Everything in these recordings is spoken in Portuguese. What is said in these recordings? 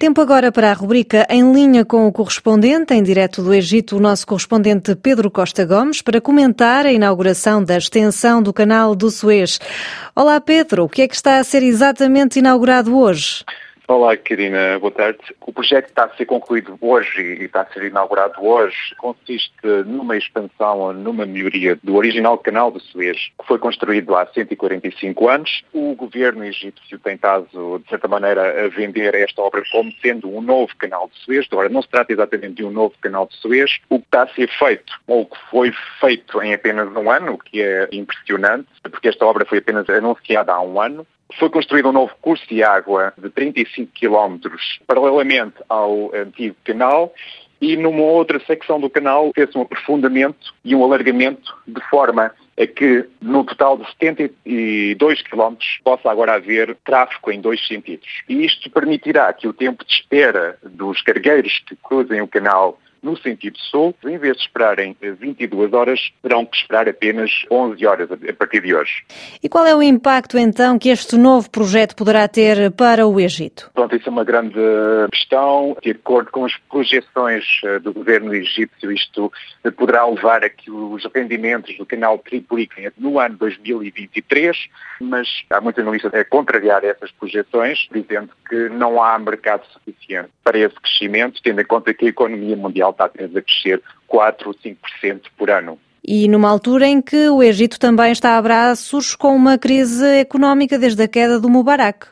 Tempo agora para a rubrica Em Linha com o Correspondente, em direto do Egito, o nosso correspondente Pedro Costa Gomes, para comentar a inauguração da extensão do canal do Suez. Olá Pedro, o que é que está a ser exatamente inaugurado hoje? Olá, Karina, boa tarde. O projeto está a ser concluído hoje e está a ser inaugurado hoje. Consiste numa expansão, numa melhoria do original canal do Suez, que foi construído há 145 anos. O governo egípcio tem estado, de certa maneira, a vender esta obra como sendo um novo canal de Suez. Agora, não se trata exatamente de um novo canal de Suez. O que está a ser feito, ou o que foi feito em apenas um ano, o que é impressionante, porque esta obra foi apenas anunciada há um ano, foi construído um novo curso de água de 35 quilómetros, paralelamente ao antigo canal, e numa outra secção do canal fez um aprofundamento e um alargamento de forma a que no total de 72 quilómetros possa agora haver tráfego em dois sentidos. E isto permitirá que o tempo de espera dos cargueiros que cruzem o canal no sentido sul, em vez de esperarem 22 horas, terão que esperar apenas 11 horas a partir de hoje. E qual é o impacto então que este novo projeto poderá ter para o Egito? Pronto, isso é uma grande questão. De acordo com as projeções eh, do governo egípcio, isto poderá levar a que os rendimentos do canal tripliquem no ano 2023, mas há muitos analistas a contrariar essas projeções, dizendo que não há mercado suficiente para esse crescimento, tendo em conta que a economia mundial está apenas a crescer 4 ou 5% por ano. E numa altura em que o Egito também está a braços com uma crise económica desde a queda do Mubarak.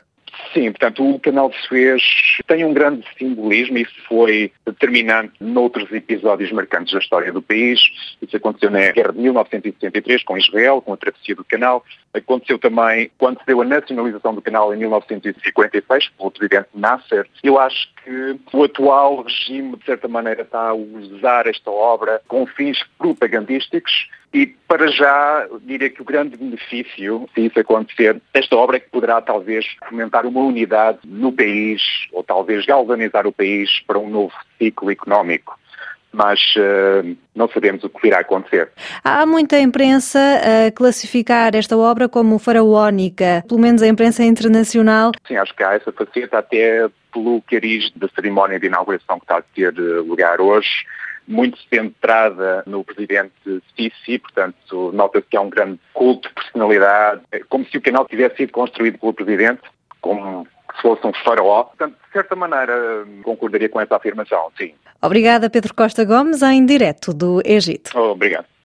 Sim, portanto, o canal de Suez tem um grande simbolismo e foi determinante noutros episódios marcantes da história do país. Isso aconteceu na guerra de 1973 com Israel, com a travessia do canal. Aconteceu também quando se deu a nacionalização do canal em 1956 pelo presidente Nasser. Eu acho que o atual regime, de certa maneira, está a usar esta obra com fins propagandísticos e para já diria que o grande benefício, se isso acontecer, desta obra é que poderá talvez fomentar uma unidade no país ou talvez galvanizar o país para um novo ciclo económico mas uh, não sabemos o que virá a acontecer. Há muita imprensa a classificar esta obra como faraónica, pelo menos a imprensa internacional. Sim, acho que há essa faceta até pelo cariz da cerimónia de inauguração que está a ter eh, lugar hoje muito centrada no presidente Sisi, portanto, nota-se que há um grande culto de personalidade, é como se o canal tivesse sido construído pelo presidente, como se fosse um faraó. Portanto, de certa maneira, concordaria com essa afirmação, sim. Obrigada, Pedro Costa Gomes, em direto do Egito. Obrigado.